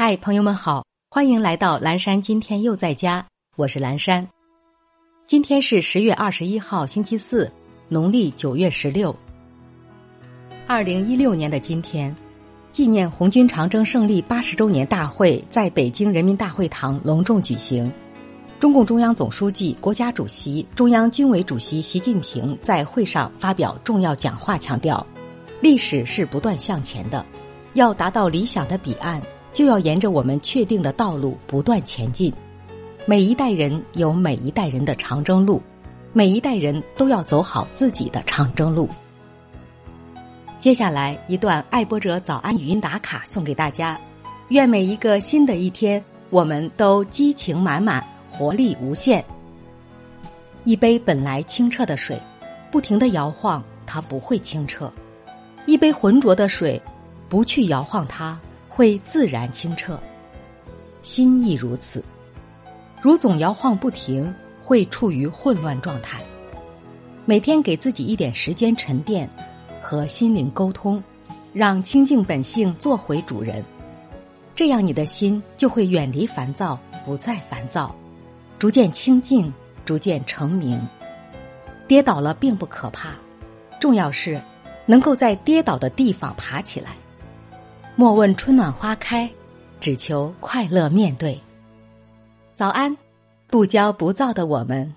嗨，朋友们好，欢迎来到蓝山。今天又在家，我是蓝山。今天是十月二十一号，星期四，农历九月十六。二零一六年的今天，纪念红军长征胜利八十周年大会在北京人民大会堂隆重举行。中共中央总书记、国家主席、中央军委主席习近平在会上发表重要讲话，强调：历史是不断向前的，要达到理想的彼岸。就要沿着我们确定的道路不断前进。每一代人有每一代人的长征路，每一代人都要走好自己的长征路。接下来一段爱播者早安语音打卡送给大家，愿每一个新的一天，我们都激情满满，活力无限。一杯本来清澈的水，不停的摇晃，它不会清澈；一杯浑浊的水，不去摇晃它。会自然清澈，心亦如此。如总摇晃不停，会处于混乱状态。每天给自己一点时间沉淀，和心灵沟通，让清净本性做回主人。这样，你的心就会远离烦躁，不再烦躁，逐渐清净，逐渐成名。跌倒了并不可怕，重要是能够在跌倒的地方爬起来。莫问春暖花开，只求快乐面对。早安，不骄不躁的我们，